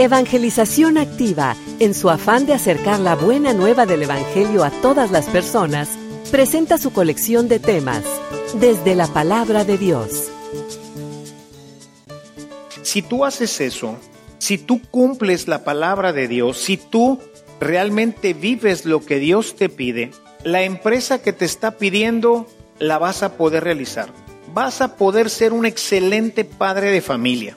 Evangelización Activa, en su afán de acercar la buena nueva del Evangelio a todas las personas, presenta su colección de temas, desde la palabra de Dios. Si tú haces eso, si tú cumples la palabra de Dios, si tú realmente vives lo que Dios te pide, la empresa que te está pidiendo la vas a poder realizar. Vas a poder ser un excelente padre de familia.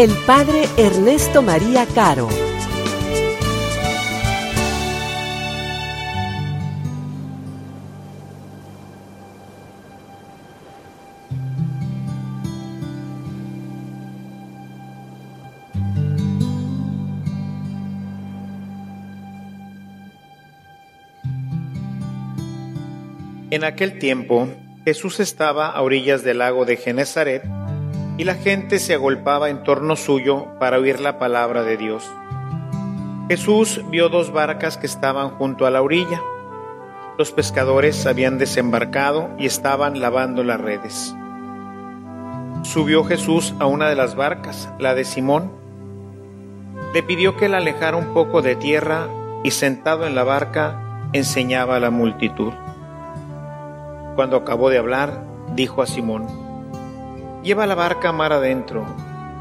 el Padre Ernesto María Caro. En aquel tiempo, Jesús estaba a orillas del lago de Genezaret y la gente se agolpaba en torno suyo para oír la palabra de Dios. Jesús vio dos barcas que estaban junto a la orilla. Los pescadores habían desembarcado y estaban lavando las redes. Subió Jesús a una de las barcas, la de Simón. Le pidió que la alejara un poco de tierra y sentado en la barca enseñaba a la multitud. Cuando acabó de hablar, dijo a Simón, Lleva la barca mar adentro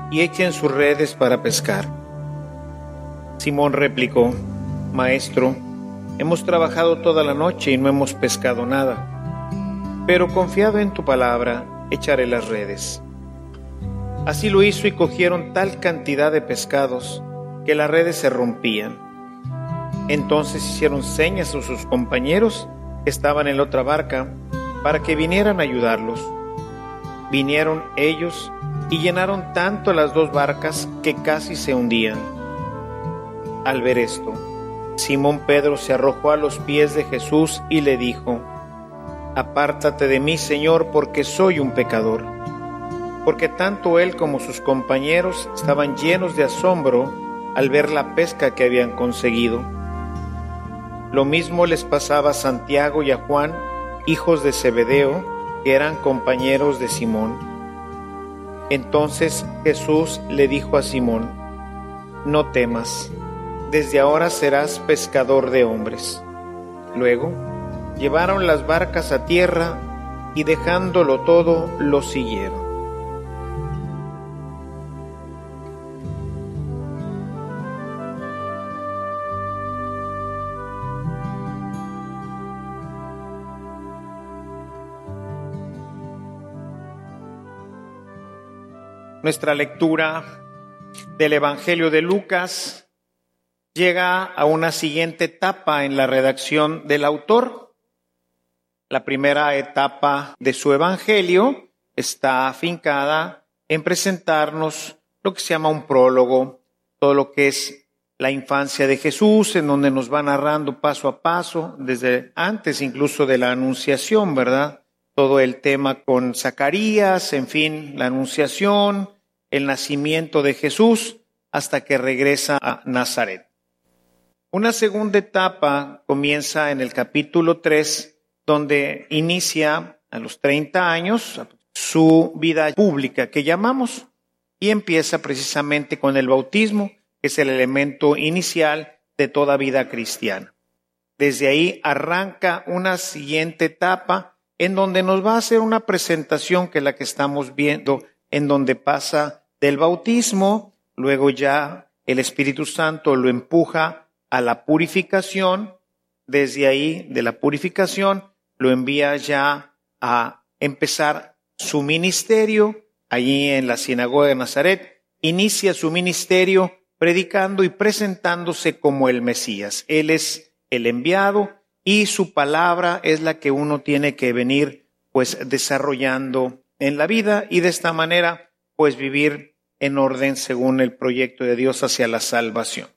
y echen sus redes para pescar. Simón replicó, Maestro, hemos trabajado toda la noche y no hemos pescado nada, pero confiado en tu palabra, echaré las redes. Así lo hizo y cogieron tal cantidad de pescados que las redes se rompían. Entonces hicieron señas a sus compañeros que estaban en la otra barca para que vinieran a ayudarlos. Vinieron ellos y llenaron tanto las dos barcas que casi se hundían. Al ver esto, Simón Pedro se arrojó a los pies de Jesús y le dijo, Apártate de mí, Señor, porque soy un pecador. Porque tanto él como sus compañeros estaban llenos de asombro al ver la pesca que habían conseguido. Lo mismo les pasaba a Santiago y a Juan, hijos de Zebedeo, que eran compañeros de Simón. Entonces Jesús le dijo a Simón, No temas, desde ahora serás pescador de hombres. Luego llevaron las barcas a tierra y dejándolo todo, lo siguieron. Nuestra lectura del Evangelio de Lucas llega a una siguiente etapa en la redacción del autor. La primera etapa de su Evangelio está afincada en presentarnos lo que se llama un prólogo, todo lo que es la infancia de Jesús, en donde nos va narrando paso a paso, desde antes incluso de la anunciación, ¿verdad? Todo el tema con Zacarías, en fin, la anunciación, el nacimiento de Jesús, hasta que regresa a Nazaret. Una segunda etapa comienza en el capítulo 3, donde inicia a los 30 años su vida pública que llamamos y empieza precisamente con el bautismo, que es el elemento inicial de toda vida cristiana. Desde ahí arranca una siguiente etapa en donde nos va a hacer una presentación que es la que estamos viendo, en donde pasa del bautismo, luego ya el Espíritu Santo lo empuja a la purificación, desde ahí de la purificación lo envía ya a empezar su ministerio allí en la sinagoga de Nazaret, inicia su ministerio predicando y presentándose como el Mesías. Él es el enviado, y su palabra es la que uno tiene que venir pues desarrollando en la vida y de esta manera pues vivir en orden según el proyecto de Dios hacia la salvación.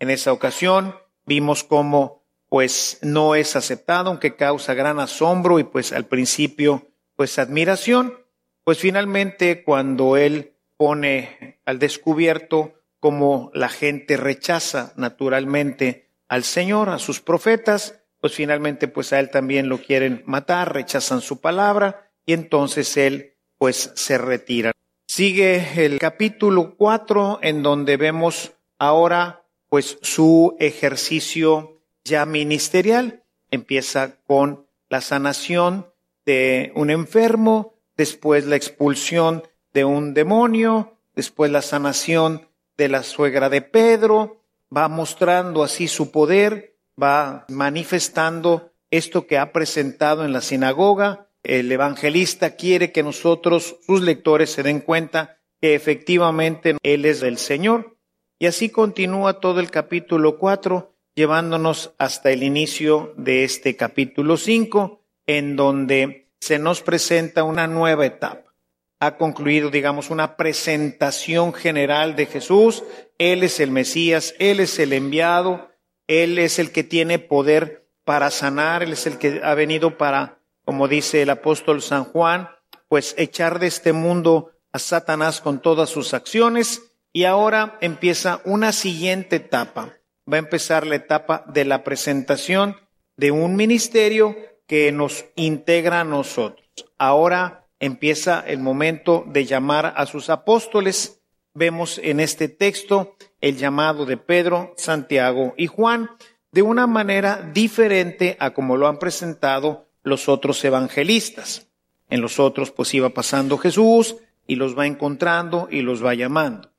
En esa ocasión vimos cómo pues no es aceptado, aunque causa gran asombro y pues al principio pues admiración, pues finalmente cuando él pone al descubierto cómo la gente rechaza naturalmente al Señor, a sus profetas, pues finalmente pues a él también lo quieren matar, rechazan su palabra y entonces él pues se retira. Sigue el capítulo 4 en donde vemos ahora pues su ejercicio ya ministerial. Empieza con la sanación de un enfermo, después la expulsión de un demonio, después la sanación de la suegra de Pedro, va mostrando así su poder, va manifestando esto que ha presentado en la sinagoga. El evangelista quiere que nosotros, sus lectores, se den cuenta que efectivamente Él es el Señor. Y así continúa todo el capítulo 4, llevándonos hasta el inicio de este capítulo 5, en donde se nos presenta una nueva etapa. Ha concluido, digamos, una presentación general de Jesús. Él es el Mesías, Él es el enviado, él es el que tiene poder para sanar, Él es el que ha venido para, como dice el apóstol San Juan, pues echar de este mundo a Satanás con todas sus acciones. Y ahora empieza una siguiente etapa. Va a empezar la etapa de la presentación de un ministerio que nos integra a nosotros. Ahora empieza el momento de llamar a sus apóstoles. Vemos en este texto el llamado de Pedro, Santiago y Juan de una manera diferente a como lo han presentado los otros evangelistas. En los otros pues iba pasando Jesús y los va encontrando y los va llamando.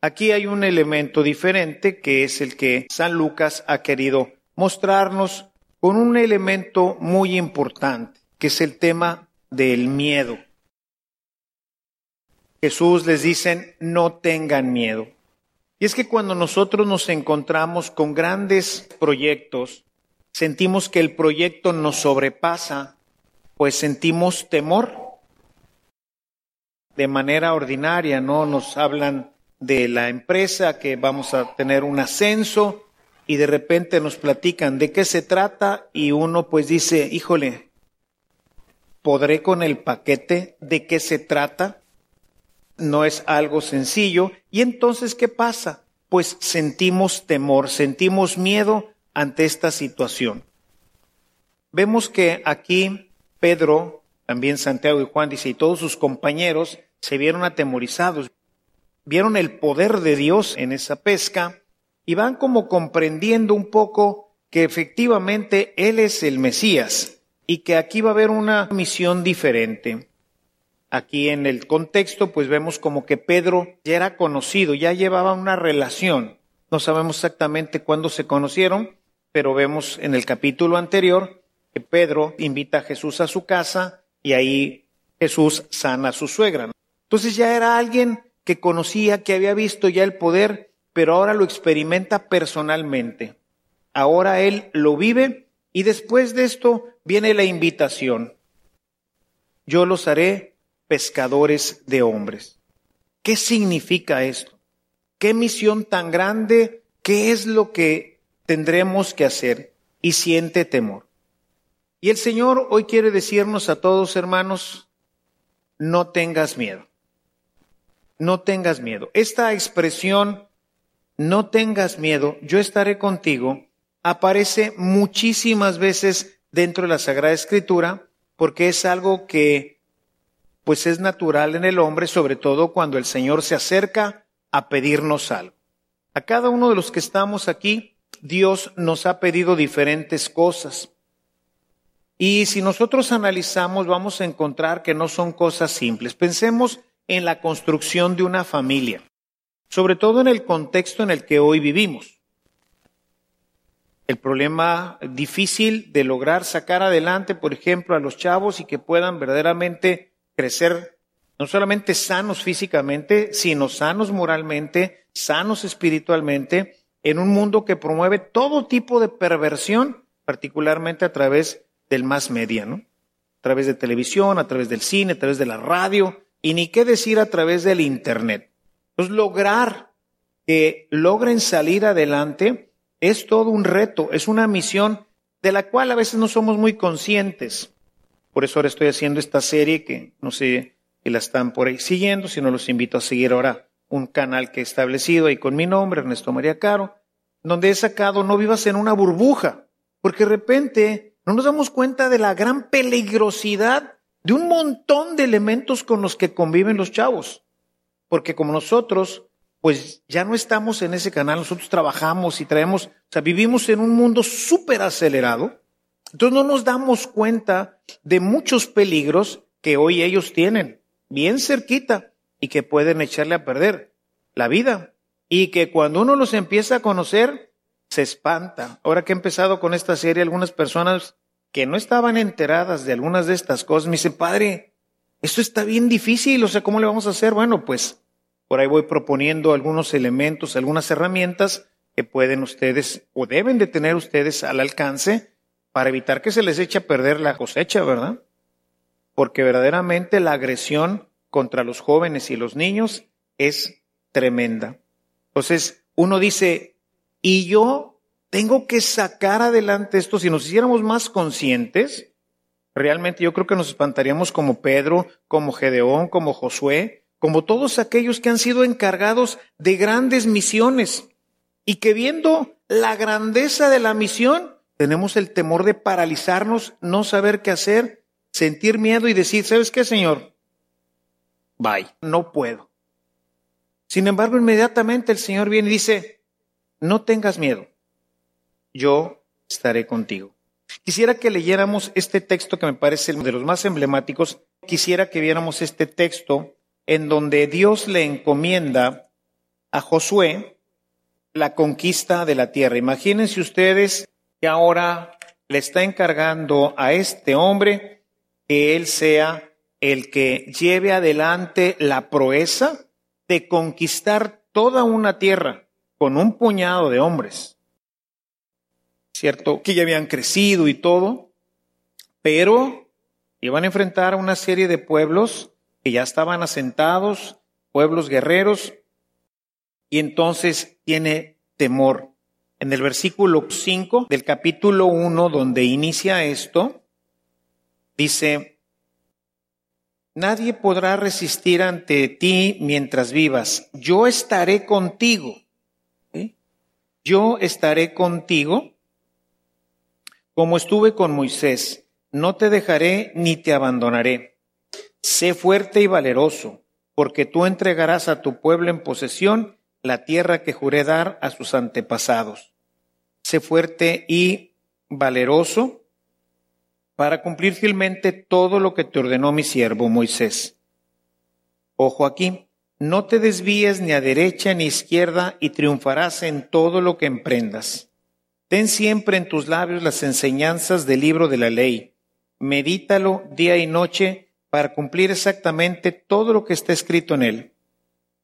Aquí hay un elemento diferente que es el que San Lucas ha querido mostrarnos con un elemento muy importante, que es el tema del miedo. Jesús les dice, no tengan miedo. Y es que cuando nosotros nos encontramos con grandes proyectos, sentimos que el proyecto nos sobrepasa, pues sentimos temor. De manera ordinaria, ¿no? Nos hablan de la empresa que vamos a tener un ascenso y de repente nos platican de qué se trata y uno pues dice, híjole, ¿podré con el paquete de qué se trata? No es algo sencillo. ¿Y entonces qué pasa? Pues sentimos temor, sentimos miedo ante esta situación. Vemos que aquí Pedro, también Santiago y Juan dice, y todos sus compañeros se vieron atemorizados, vieron el poder de Dios en esa pesca y van como comprendiendo un poco que efectivamente Él es el Mesías y que aquí va a haber una misión diferente. Aquí en el contexto, pues vemos como que Pedro ya era conocido, ya llevaba una relación. No sabemos exactamente cuándo se conocieron, pero vemos en el capítulo anterior que Pedro invita a Jesús a su casa y ahí Jesús sana a su suegra. Entonces ya era alguien que conocía, que había visto ya el poder, pero ahora lo experimenta personalmente. Ahora él lo vive y después de esto viene la invitación. Yo los haré pescadores de hombres. ¿Qué significa esto? ¿Qué misión tan grande? ¿Qué es lo que tendremos que hacer? Y siente temor. Y el Señor hoy quiere decirnos a todos, hermanos, no tengas miedo. No tengas miedo. Esta expresión, no tengas miedo, yo estaré contigo, aparece muchísimas veces dentro de la Sagrada Escritura porque es algo que pues es natural en el hombre, sobre todo cuando el Señor se acerca a pedirnos algo. A cada uno de los que estamos aquí, Dios nos ha pedido diferentes cosas. Y si nosotros analizamos, vamos a encontrar que no son cosas simples. Pensemos en la construcción de una familia, sobre todo en el contexto en el que hoy vivimos. El problema difícil de lograr sacar adelante, por ejemplo, a los chavos y que puedan verdaderamente crecer no solamente sanos físicamente, sino sanos moralmente, sanos espiritualmente, en un mundo que promueve todo tipo de perversión, particularmente a través del más media, ¿no? a través de televisión, a través del cine, a través de la radio y ni qué decir a través del Internet. Entonces, lograr que logren salir adelante es todo un reto, es una misión de la cual a veces no somos muy conscientes. Por eso ahora estoy haciendo esta serie que no sé si la están por ahí siguiendo, si no los invito a seguir ahora un canal que he establecido ahí con mi nombre, Ernesto María Caro, donde he sacado no vivas en una burbuja, porque de repente no nos damos cuenta de la gran peligrosidad de un montón de elementos con los que conviven los chavos. Porque como nosotros, pues ya no estamos en ese canal, nosotros trabajamos y traemos, o sea, vivimos en un mundo súper acelerado, entonces no nos damos cuenta de muchos peligros que hoy ellos tienen, bien cerquita, y que pueden echarle a perder la vida. Y que cuando uno los empieza a conocer, se espanta. Ahora que he empezado con esta serie, algunas personas que no estaban enteradas de algunas de estas cosas me dicen, padre, esto está bien difícil, o sea, ¿cómo le vamos a hacer? Bueno, pues por ahí voy proponiendo algunos elementos, algunas herramientas que pueden ustedes o deben de tener ustedes al alcance para evitar que se les eche a perder la cosecha, ¿verdad? Porque verdaderamente la agresión contra los jóvenes y los niños es tremenda. Entonces, uno dice, y yo tengo que sacar adelante esto, si nos hiciéramos más conscientes, realmente yo creo que nos espantaríamos como Pedro, como Gedeón, como Josué, como todos aquellos que han sido encargados de grandes misiones y que viendo la grandeza de la misión, tenemos el temor de paralizarnos, no saber qué hacer, sentir miedo y decir, ¿sabes qué, Señor? Bye, no puedo. Sin embargo, inmediatamente el Señor viene y dice, no tengas miedo, yo estaré contigo. Quisiera que leyéramos este texto que me parece de los más emblemáticos. Quisiera que viéramos este texto en donde Dios le encomienda a Josué la conquista de la tierra. Imagínense ustedes que ahora le está encargando a este hombre que él sea el que lleve adelante la proeza de conquistar toda una tierra con un puñado de hombres. Cierto que ya habían crecido y todo, pero iban a enfrentar a una serie de pueblos que ya estaban asentados, pueblos guerreros, y entonces tiene temor. En el versículo 5 del capítulo 1, donde inicia esto, dice, Nadie podrá resistir ante ti mientras vivas. Yo estaré contigo. Yo estaré contigo como estuve con Moisés. No te dejaré ni te abandonaré. Sé fuerte y valeroso, porque tú entregarás a tu pueblo en posesión la tierra que juré dar a sus antepasados. Sé fuerte y valeroso, para cumplir fielmente todo lo que te ordenó mi siervo Moisés. Ojo aquí, no te desvíes ni a derecha ni a izquierda y triunfarás en todo lo que emprendas. Ten siempre en tus labios las enseñanzas del libro de la ley. Medítalo día y noche para cumplir exactamente todo lo que está escrito en él.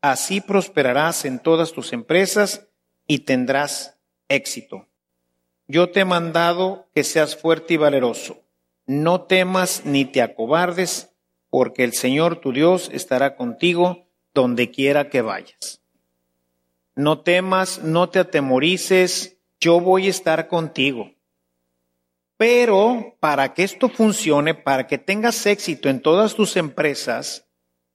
Así prosperarás en todas tus empresas y tendrás éxito. Yo te he mandado que seas fuerte y valeroso no temas ni te acobardes, porque el Señor tu Dios estará contigo donde quiera que vayas. No temas, no te atemorices, yo voy a estar contigo. Pero para que esto funcione, para que tengas éxito en todas tus empresas,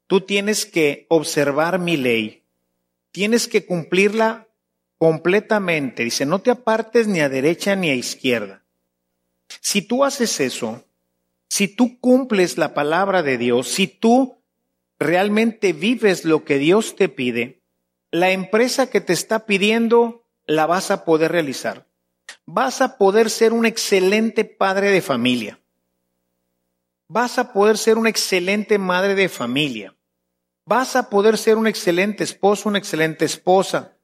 tú tienes que observar mi ley. Tienes que cumplirla completamente. Dice, no te apartes ni a derecha ni a izquierda. Si tú haces eso, si tú cumples la palabra de Dios, si tú realmente vives lo que Dios te pide, la empresa que te está pidiendo la vas a poder realizar. Vas a poder ser un excelente padre de familia. Vas a poder ser una excelente madre de familia. Vas a poder ser un excelente esposo, una excelente esposa.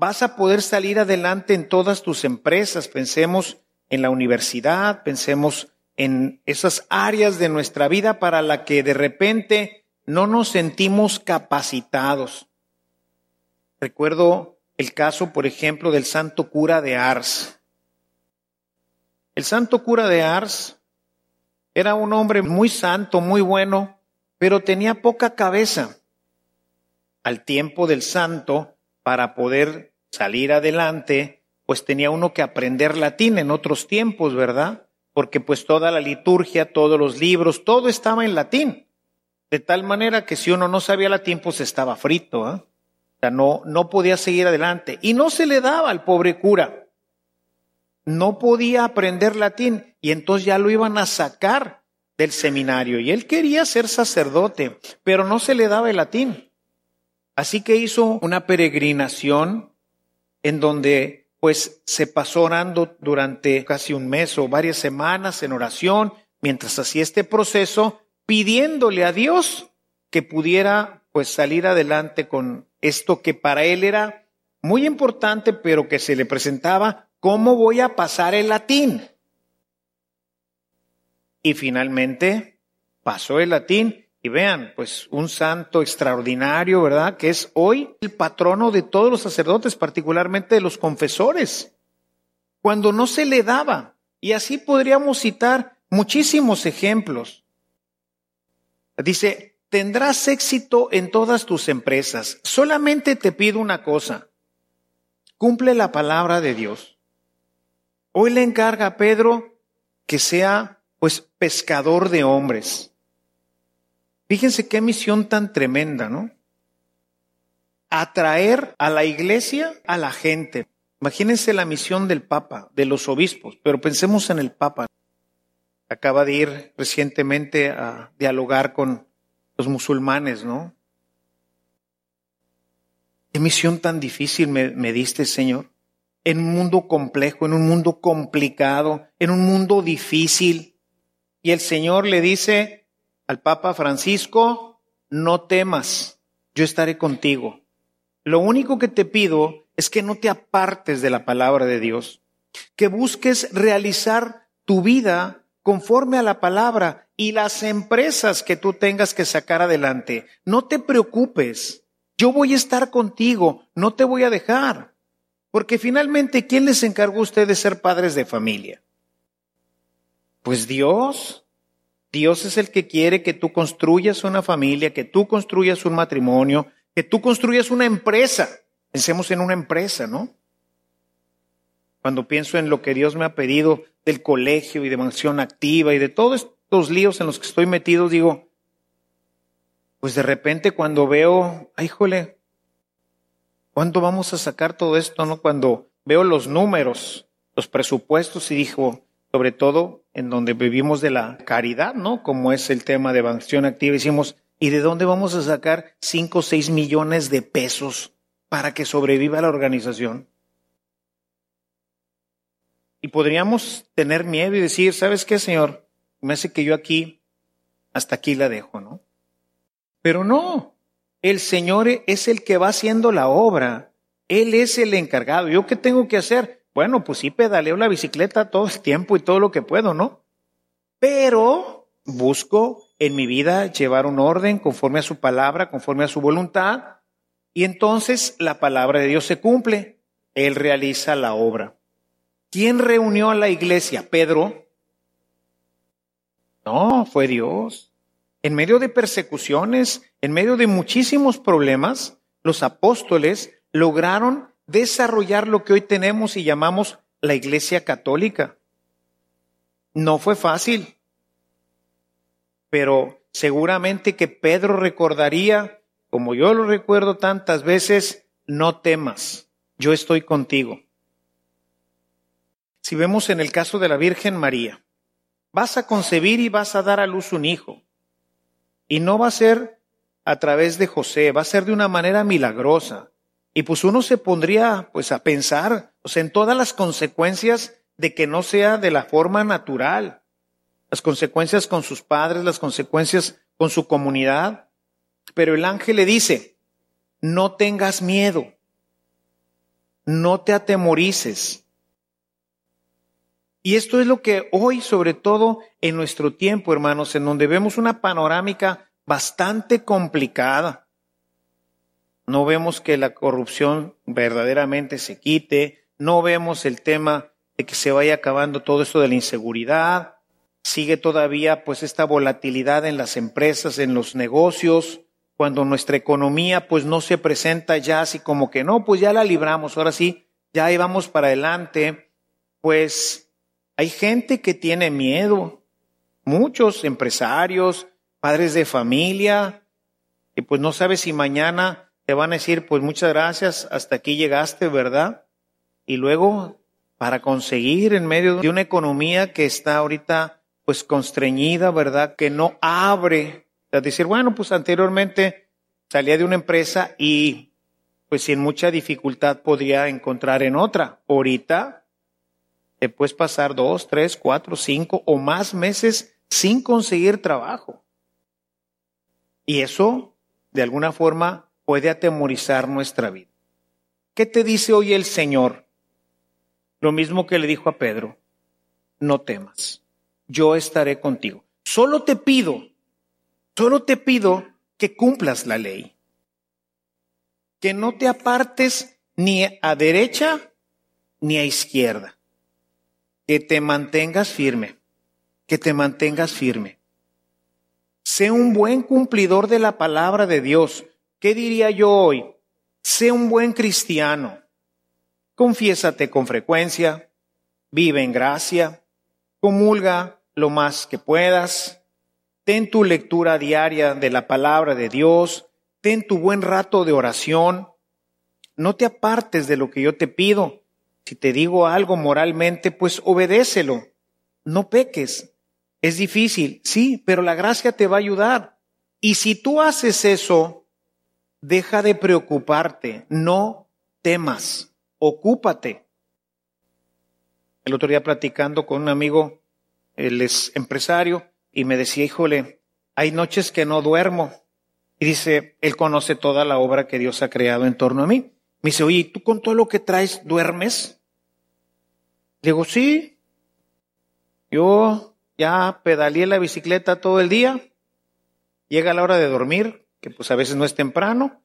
Vas a poder salir adelante en todas tus empresas. Pensemos en la universidad, pensemos en esas áreas de nuestra vida para la que de repente no nos sentimos capacitados. Recuerdo el caso, por ejemplo, del santo cura de Ars. El santo cura de Ars Era un hombre muy santo, muy bueno, pero tenía poca cabeza. Al tiempo del santo, para poder salir adelante, pues tenía uno que aprender latín en otros tiempos, ¿verdad? Porque pues toda la liturgia, todos los libros, todo estaba en latín. De tal manera que si uno no sabía latín, pues estaba frito, ¿eh? O sea, no, no podía seguir adelante. Y no se le daba al pobre cura. No podía aprender latín y entonces ya lo iban a sacar del seminario. Y él quería ser sacerdote, pero no se le daba el latín. Así que hizo una peregrinación en donde pues se pasó orando durante casi un mes o varias semanas en oración, mientras hacía este proceso, pidiéndole a Dios que pudiera pues salir adelante con esto que para él era muy importante, pero que se le presentaba, ¿cómo voy a pasar el latín? Y finalmente pasó el latín y vean, pues un santo extraordinario, ¿verdad? Que es hoy el patrono de todos los sacerdotes, particularmente de los confesores, cuando no se le daba. Y así podríamos citar muchísimos ejemplos. Dice, tendrás éxito en todas tus empresas. Solamente te pido una cosa. Cumple la palabra de Dios. Hoy le encarga a Pedro que sea, pues, pescador de hombres. Fíjense qué misión tan tremenda, ¿no? Atraer a la iglesia a la gente. Imagínense la misión del Papa, de los obispos, pero pensemos en el Papa. Acaba de ir recientemente a dialogar con los musulmanes, ¿no? Qué misión tan difícil me, me diste, Señor. En un mundo complejo, en un mundo complicado, en un mundo difícil. Y el Señor le dice, al Papa Francisco, no temas, yo estaré contigo. Lo único que te pido es que no te apartes de la palabra de Dios, que busques realizar tu vida conforme a la palabra y las empresas que tú tengas que sacar adelante. No te preocupes, yo voy a estar contigo, no te voy a dejar. Porque finalmente, ¿quién les encargó a ustedes ser padres de familia? Pues Dios. Dios es el que quiere que tú construyas una familia, que tú construyas un matrimonio, que tú construyas una empresa. Pensemos en una empresa, ¿no? Cuando pienso en lo que Dios me ha pedido del colegio y de mansión activa y de todos estos líos en los que estoy metido, digo, pues de repente cuando veo, ay, jole, ¿cuándo vamos a sacar todo esto, no? Cuando veo los números, los presupuestos y dijo, sobre todo en donde vivimos de la caridad, ¿no? Como es el tema de acción activa, decimos, ¿y de dónde vamos a sacar 5 o 6 millones de pesos para que sobreviva la organización? Y podríamos tener miedo y decir, ¿sabes qué, Señor? Me hace que yo aquí, hasta aquí la dejo, ¿no? Pero no, el Señor es el que va haciendo la obra. Él es el encargado. ¿Yo qué tengo que hacer? Bueno, pues sí pedaleo la bicicleta todo el tiempo y todo lo que puedo, ¿no? Pero busco en mi vida llevar un orden conforme a su palabra, conforme a su voluntad, y entonces la palabra de Dios se cumple. Él realiza la obra. ¿Quién reunió a la iglesia? ¿Pedro? No, fue Dios. En medio de persecuciones, en medio de muchísimos problemas, los apóstoles lograron desarrollar lo que hoy tenemos y llamamos la Iglesia Católica. No fue fácil, pero seguramente que Pedro recordaría, como yo lo recuerdo tantas veces, no temas, yo estoy contigo. Si vemos en el caso de la Virgen María, vas a concebir y vas a dar a luz un hijo. Y no va a ser a través de José, va a ser de una manera milagrosa. Y pues uno se pondría pues a pensar en todas las consecuencias de que no sea de la forma natural. Las consecuencias con sus padres, las consecuencias con su comunidad. Pero el ángel le dice, no tengas miedo, no te atemorices. Y esto es lo que hoy, sobre todo en nuestro tiempo, hermanos, en donde vemos una panorámica bastante complicada no vemos que la corrupción verdaderamente se quite, no vemos el tema de que se vaya acabando todo esto de la inseguridad, sigue todavía pues esta volatilidad en las empresas, en los negocios, cuando nuestra economía pues no se presenta ya así como que no, pues ya la libramos, ahora sí, ya ahí vamos para adelante, pues hay gente que tiene miedo, muchos empresarios, padres de familia, y pues no sabes si mañana te van a decir, pues muchas gracias, hasta aquí llegaste, ¿verdad? Y luego, para conseguir en medio de una economía que está ahorita pues constreñida, ¿verdad? Que no abre. Es decir, bueno, pues anteriormente salía de una empresa y pues sin mucha dificultad podía encontrar en otra. Ahorita te puedes pasar dos, tres, cuatro, cinco o más meses sin conseguir trabajo. Y eso, de alguna forma, puede atemorizar nuestra vida. ¿Qué te dice hoy el Señor? Lo mismo que le dijo a Pedro, no temas, yo estaré contigo. Solo te pido, solo te pido que cumplas la ley, que no te apartes ni a derecha ni a izquierda, que te mantengas firme, que te mantengas firme. Sé un buen cumplidor de la palabra de Dios. ¿Qué diría yo hoy? Sé un buen cristiano. Confiésate con frecuencia, vive en gracia, comulga lo más que puedas, ten tu lectura diaria de la palabra de Dios, ten tu buen rato de oración, no te apartes de lo que yo te pido. Si te digo algo moralmente, pues obedécelo, no peques. Es difícil, sí, pero la gracia te va a ayudar. Y si tú haces eso, deja de preocuparte, no temas ocúpate. El otro día platicando con un amigo, él es empresario, y me decía, híjole, hay noches que no duermo. Y dice, él conoce toda la obra que Dios ha creado en torno a mí. Me dice, oye, ¿tú con todo lo que traes duermes? Le digo, sí. Yo ya pedaleé la bicicleta todo el día. Llega la hora de dormir, que pues a veces no es temprano,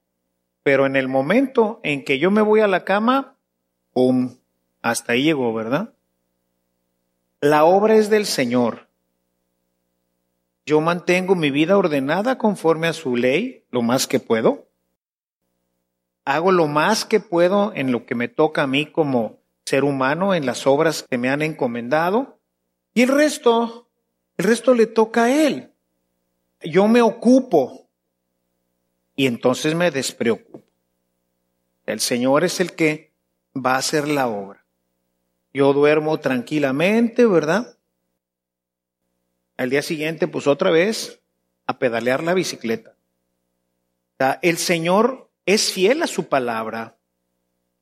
pero en el momento en que yo me voy a la cama, ¡pum! Hasta ahí llegó, ¿verdad? La obra es del Señor. Yo mantengo mi vida ordenada conforme a su ley, lo más que puedo. Hago lo más que puedo en lo que me toca a mí como ser humano, en las obras que me han encomendado. Y el resto, el resto le toca a Él. Yo me ocupo y entonces me despreocupo. El Señor es el que va a hacer la obra. Yo duermo tranquilamente, ¿verdad? Al día siguiente, pues otra vez, a pedalear la bicicleta. el Señor es fiel a su palabra.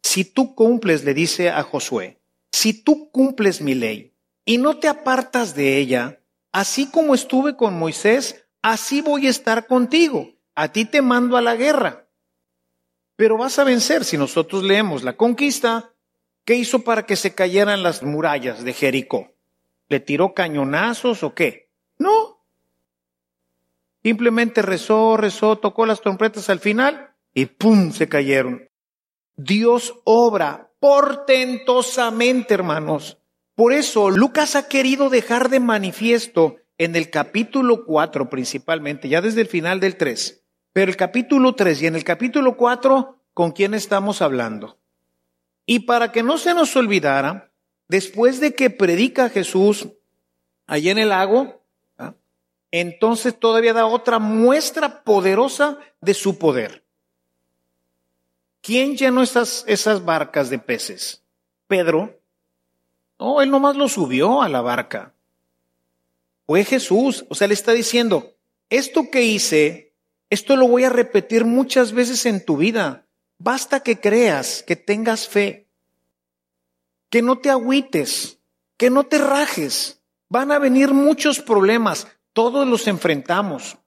Si tú cumples, le dice a Josué, si tú cumples mi ley y no te apartas de ella, así como estuve con Moisés, así voy a estar contigo. A ti te mando a la guerra pero vas a vencer. Si nosotros leemos la conquista, ¿qué hizo para que se cayeran las murallas de Jericó? ¿Le tiró cañonazos o qué? No. Simplemente rezó, rezó, tocó las trompetas al final y ¡pum! se cayeron. Dios obra portentosamente, hermanos. Por eso Lucas ha querido dejar de manifiesto en el capítulo 4 principalmente, ya desde el final del 3, pero el capítulo 3 y en el capítulo 4, ¿con quién estamos hablando? Y para que no se nos olvidara, después de que predica Jesús allí en el lago, ¿ah? entonces todavía da otra muestra poderosa de su poder. ¿Quién llenó esas, esas barcas de peces? Pedro. No, él nomás lo subió a la barca. Fue Jesús. O sea, le está diciendo, esto que hice esto lo voy a repetir muchas veces en tu vida. Basta que creas, que tengas fe, que no te agüites, que no te rajes. Van a venir muchos problemas, todos los enfrentamos.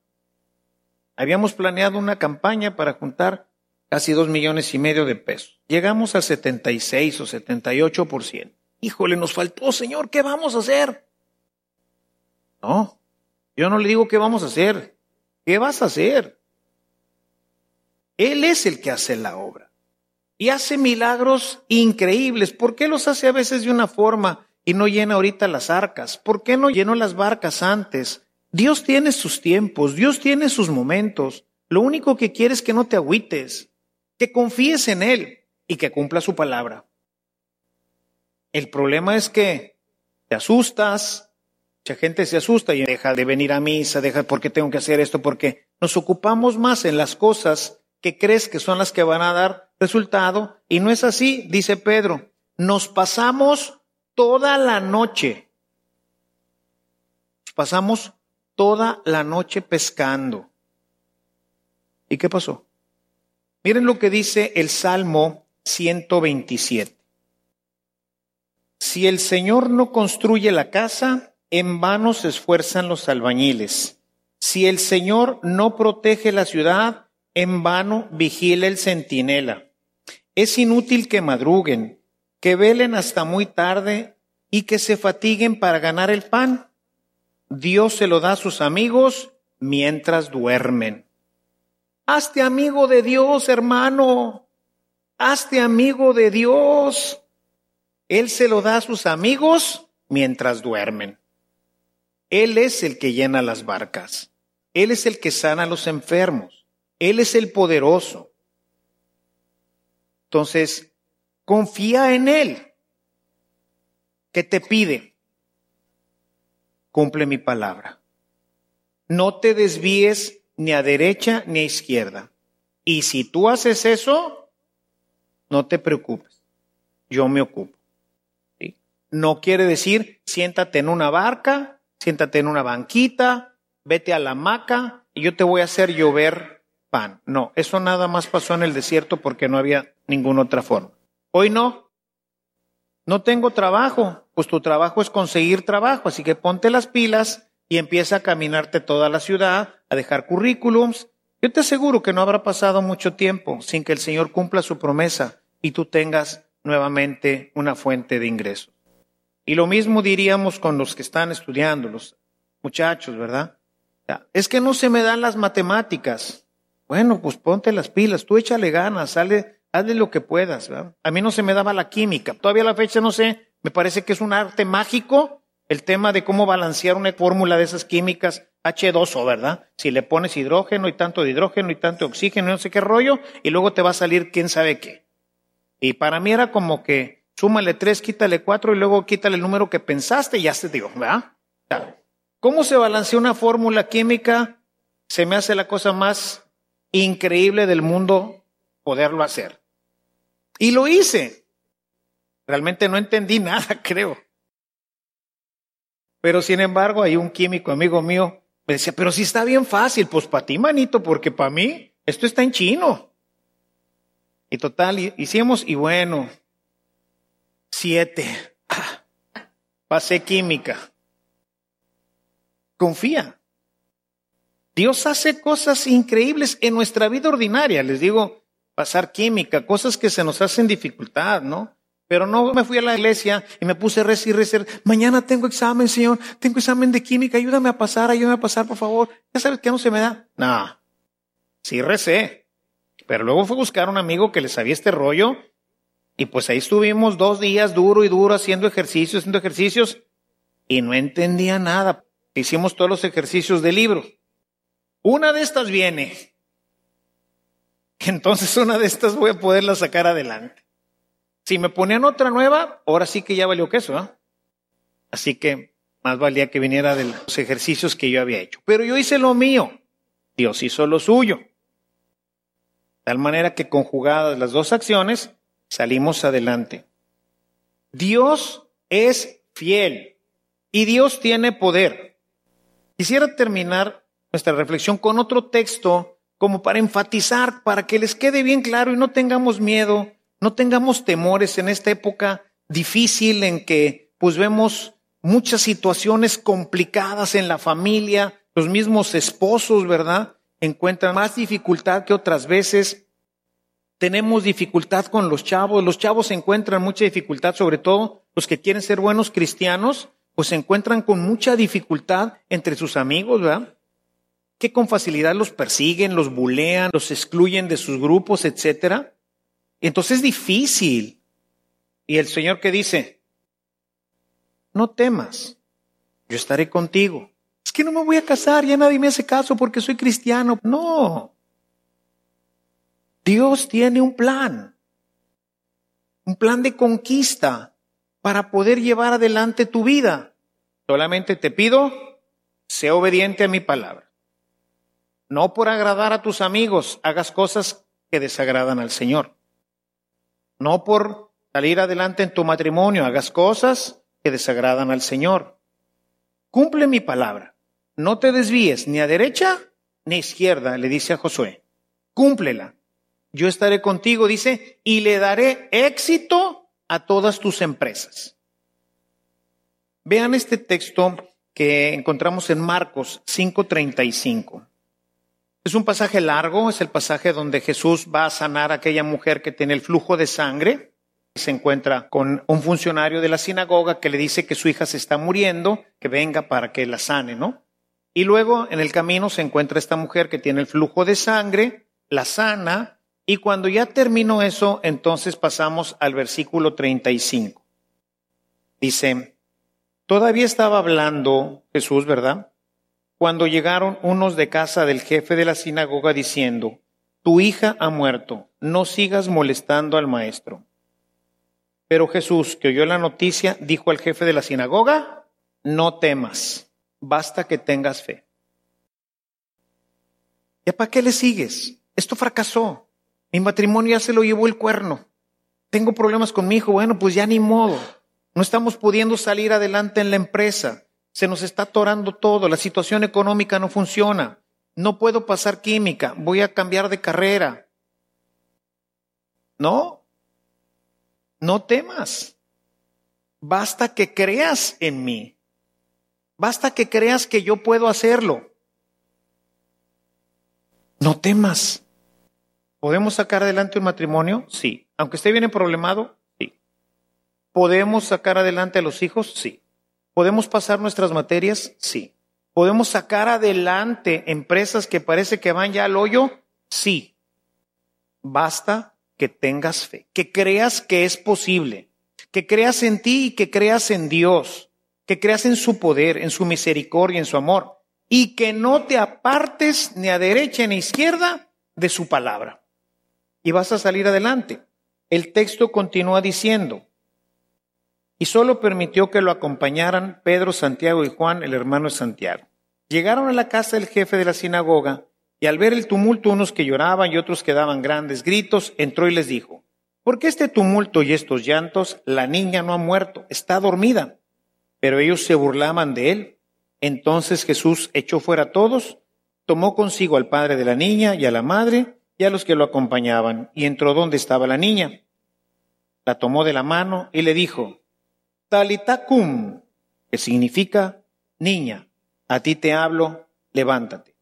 Habíamos planeado una campaña para juntar casi dos millones y medio de pesos. Llegamos al 76 o 78 por ciento. Híjole, nos faltó, Señor, ¿qué vamos a hacer? No, yo no le digo qué vamos a hacer. ¿Qué vas a hacer? Él es el que hace la obra. Y hace milagros increíbles. ¿Por qué los hace a veces de una forma y no llena ahorita las arcas? ¿Por qué no llenó las barcas antes? Dios tiene sus tiempos, Dios tiene sus momentos. Lo único que quiere es que no te agüites, que confíes en Él y que cumpla su palabra. El problema es que te asustas, mucha gente se asusta y deja de venir a misa, deja porque tengo que hacer esto, porque nos ocupamos más en las cosas que crees que son las que van a dar resultado y no es así, dice Pedro. Nos pasamos toda la noche. Pasamos toda la noche pescando. ¿Y qué pasó? Miren lo que dice el Salmo 127. Si el Señor no construye la casa, en vano se esfuerzan los albañiles. Si el Señor no protege la ciudad, en vano vigila el centinela. Es inútil que madruguen, que velen hasta muy tarde y que se fatiguen para ganar el pan. Dios se lo da a sus amigos mientras duermen. Hazte amigo de Dios, hermano. Hazte amigo de Dios. Él se lo da a sus amigos mientras duermen. Él es el que llena las barcas. Él es el que sana a los enfermos. Él es el poderoso. Entonces, confía en Él. ¿Qué te pide? Cumple mi palabra. No te desvíes ni a derecha ni a izquierda. Y si tú haces eso, no te preocupes. Yo me ocupo. No quiere decir siéntate en una barca, siéntate en una banquita, vete a la hamaca y yo te voy a hacer llover pan. No, eso nada más pasó en el desierto porque no había ninguna otra forma. Hoy no. No tengo trabajo, pues tu trabajo es conseguir trabajo, así que ponte las pilas y empieza a caminarte toda la ciudad, a dejar currículums. Yo te aseguro que no habrá pasado mucho tiempo sin que el Señor cumpla su promesa y tú tengas nuevamente una fuente de ingresos. Y lo mismo diríamos con los que están estudiando, los muchachos, ¿verdad? Es que no se me dan las matemáticas. Bueno, pues ponte las pilas, tú échale ganas, sale, hazle lo que puedas. ¿verdad? A mí no se me daba la química. Todavía a la fecha no sé, me parece que es un arte mágico el tema de cómo balancear una fórmula de esas químicas H2O, ¿verdad? Si le pones hidrógeno y tanto de hidrógeno y tanto de oxígeno y no sé qué rollo, y luego te va a salir quién sabe qué. Y para mí era como que súmale tres, quítale cuatro y luego quítale el número que pensaste y ya se digo, ¿verdad? ¿Cómo se balancea una fórmula química? Se me hace la cosa más increíble del mundo poderlo hacer. Y lo hice. Realmente no entendí nada, creo. Pero sin embargo, hay un químico amigo mío me decía, pero si está bien fácil, pues para ti, manito, porque para mí esto está en chino. Y total, hicimos, y bueno, Siete. pasé química. Confía. Dios hace cosas increíbles en nuestra vida ordinaria. Les digo, pasar química, cosas que se nos hacen dificultad, ¿no? Pero no me fui a la iglesia y me puse a rezar y rezar. Mañana tengo examen, Señor. Tengo examen de química. Ayúdame a pasar, ayúdame a pasar, por favor. Ya sabes que no se me da. No. Sí recé. Pero luego fue a buscar a un amigo que le sabía este rollo y pues ahí estuvimos dos días duro y duro haciendo ejercicios, haciendo ejercicios, y no entendía nada. Hicimos todos los ejercicios del libro. Una de estas viene. Entonces una de estas voy a poderla sacar adelante. Si me ponían otra nueva, ahora sí que ya valió queso, ¿ah? Así que más valía que viniera de los ejercicios que yo había hecho. Pero yo hice lo mío. Dios hizo lo suyo. De tal manera que conjugadas las dos acciones, salimos adelante. Dios es fiel y Dios tiene poder. Quisiera terminar nuestra reflexión con otro texto como para enfatizar, para que les quede bien claro y no tengamos miedo, no tengamos temores en esta época difícil en que pues vemos muchas situaciones complicadas en la familia, los mismos esposos, ¿verdad? Encuentran más dificultad que otras veces tenemos dificultad con los chavos, los chavos encuentran mucha dificultad, sobre todo los que quieren ser buenos cristianos, pues se encuentran con mucha dificultad entre sus amigos, ¿verdad? Que con facilidad los persiguen, los bulean, los excluyen de sus grupos, etcétera. Entonces es difícil. Y el Señor que dice, no temas, yo estaré contigo. Es que no me voy a casar, ya nadie me hace caso porque soy cristiano. No. Dios tiene un plan, un plan de conquista para poder llevar adelante tu vida. Solamente te pido, sé obediente a mi palabra. No por agradar a tus amigos, hagas cosas que desagradan al Señor. No por salir adelante en tu matrimonio, hagas cosas que desagradan al Señor. Cumple mi palabra. No te desvíes ni a derecha ni a izquierda, le dice a Josué. Cúmplela. Yo estaré contigo, dice, y le daré éxito a todas tus empresas. Vean este texto que encontramos en Marcos 5:35. Es un pasaje largo, es el pasaje donde Jesús va a sanar a aquella mujer que tiene el flujo de sangre. Se encuentra con un funcionario de la sinagoga que le dice que su hija se está muriendo, que venga para que la sane, ¿no? Y luego en el camino se encuentra esta mujer que tiene el flujo de sangre, la sana, y cuando ya terminó eso, entonces pasamos al versículo 35. Dice, todavía estaba hablando Jesús, ¿verdad? Cuando llegaron unos de casa del jefe de la sinagoga diciendo, tu hija ha muerto, no sigas molestando al maestro. Pero Jesús, que oyó la noticia, dijo al jefe de la sinagoga, no temas, basta que tengas fe. ¿Ya para qué le sigues? Esto fracasó. Mi matrimonio ya se lo llevó el cuerno. Tengo problemas con mi hijo. Bueno, pues ya ni modo. No estamos pudiendo salir adelante en la empresa. Se nos está atorando todo. La situación económica no funciona. No puedo pasar química. Voy a cambiar de carrera. No. No temas. Basta que creas en mí. Basta que creas que yo puedo hacerlo. No temas. ¿Podemos sacar adelante un matrimonio? Sí. Aunque esté bien problemado, sí. ¿Podemos sacar adelante a los hijos? Sí. ¿Podemos pasar nuestras materias? Sí. ¿Podemos sacar adelante empresas que parece que van ya al hoyo? Sí. Basta que tengas fe, que creas que es posible, que creas en ti y que creas en Dios, que creas en su poder, en su misericordia, en su amor, y que no te apartes ni a derecha ni a izquierda de su palabra y vas a salir adelante. El texto continúa diciendo, y solo permitió que lo acompañaran Pedro, Santiago y Juan, el hermano de Santiago. Llegaron a la casa del jefe de la sinagoga, y al ver el tumulto unos que lloraban y otros que daban grandes gritos, entró y les dijo, ¿por qué este tumulto y estos llantos? La niña no ha muerto, está dormida. Pero ellos se burlaban de él. Entonces Jesús echó fuera a todos, tomó consigo al padre de la niña y a la madre, y a los que lo acompañaban, y entró donde estaba la niña. La tomó de la mano y le dijo, Talitacum, que significa niña, a ti te hablo, levántate.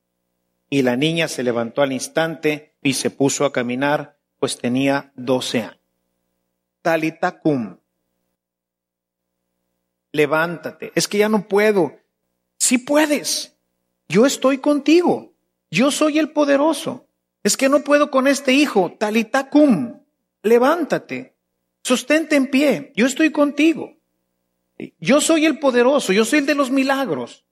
Y la niña se levantó al instante y se puso a caminar, pues tenía doce años. Talitacum, levántate, es que ya no puedo. Si puedes, yo estoy contigo, yo soy el poderoso. Es que no puedo con este hijo, talitacum, levántate, sostente en pie, yo estoy contigo. Yo soy el poderoso, yo soy el de los milagros.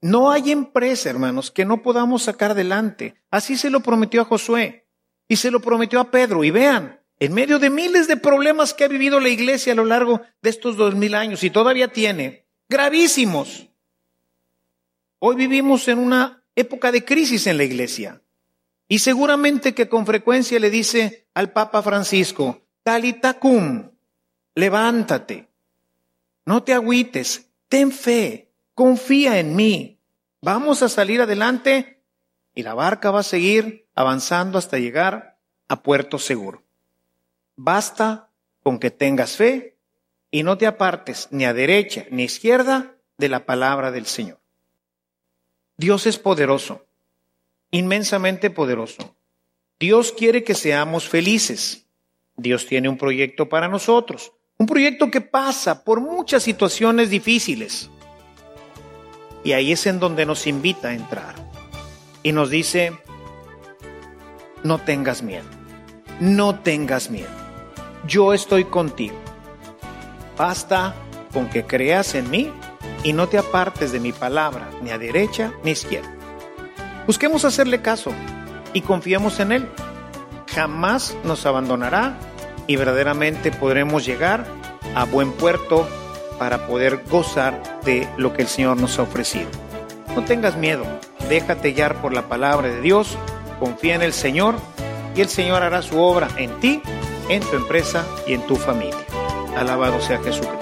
No hay empresa, hermanos, que no podamos sacar adelante. Así se lo prometió a Josué y se lo prometió a Pedro. Y vean, en medio de miles de problemas que ha vivido la iglesia a lo largo de estos dos mil años y todavía tiene, gravísimos. Hoy vivimos en una época de crisis en la iglesia. Y seguramente que con frecuencia le dice al Papa Francisco, talitacum, levántate, no te agüites, ten fe, confía en mí, vamos a salir adelante y la barca va a seguir avanzando hasta llegar a puerto seguro. Basta con que tengas fe y no te apartes ni a derecha ni a izquierda de la palabra del Señor. Dios es poderoso, inmensamente poderoso. Dios quiere que seamos felices. Dios tiene un proyecto para nosotros, un proyecto que pasa por muchas situaciones difíciles. Y ahí es en donde nos invita a entrar. Y nos dice, no tengas miedo, no tengas miedo. Yo estoy contigo. Basta con que creas en mí y no te apartes de mi palabra, ni a derecha ni a izquierda. Busquemos hacerle caso y confiemos en Él. Jamás nos abandonará y verdaderamente podremos llegar a buen puerto para poder gozar de lo que el Señor nos ha ofrecido. No tengas miedo, déjate guiar por la palabra de Dios, confía en el Señor y el Señor hará su obra en ti, en tu empresa y en tu familia. Alabado sea Jesucristo.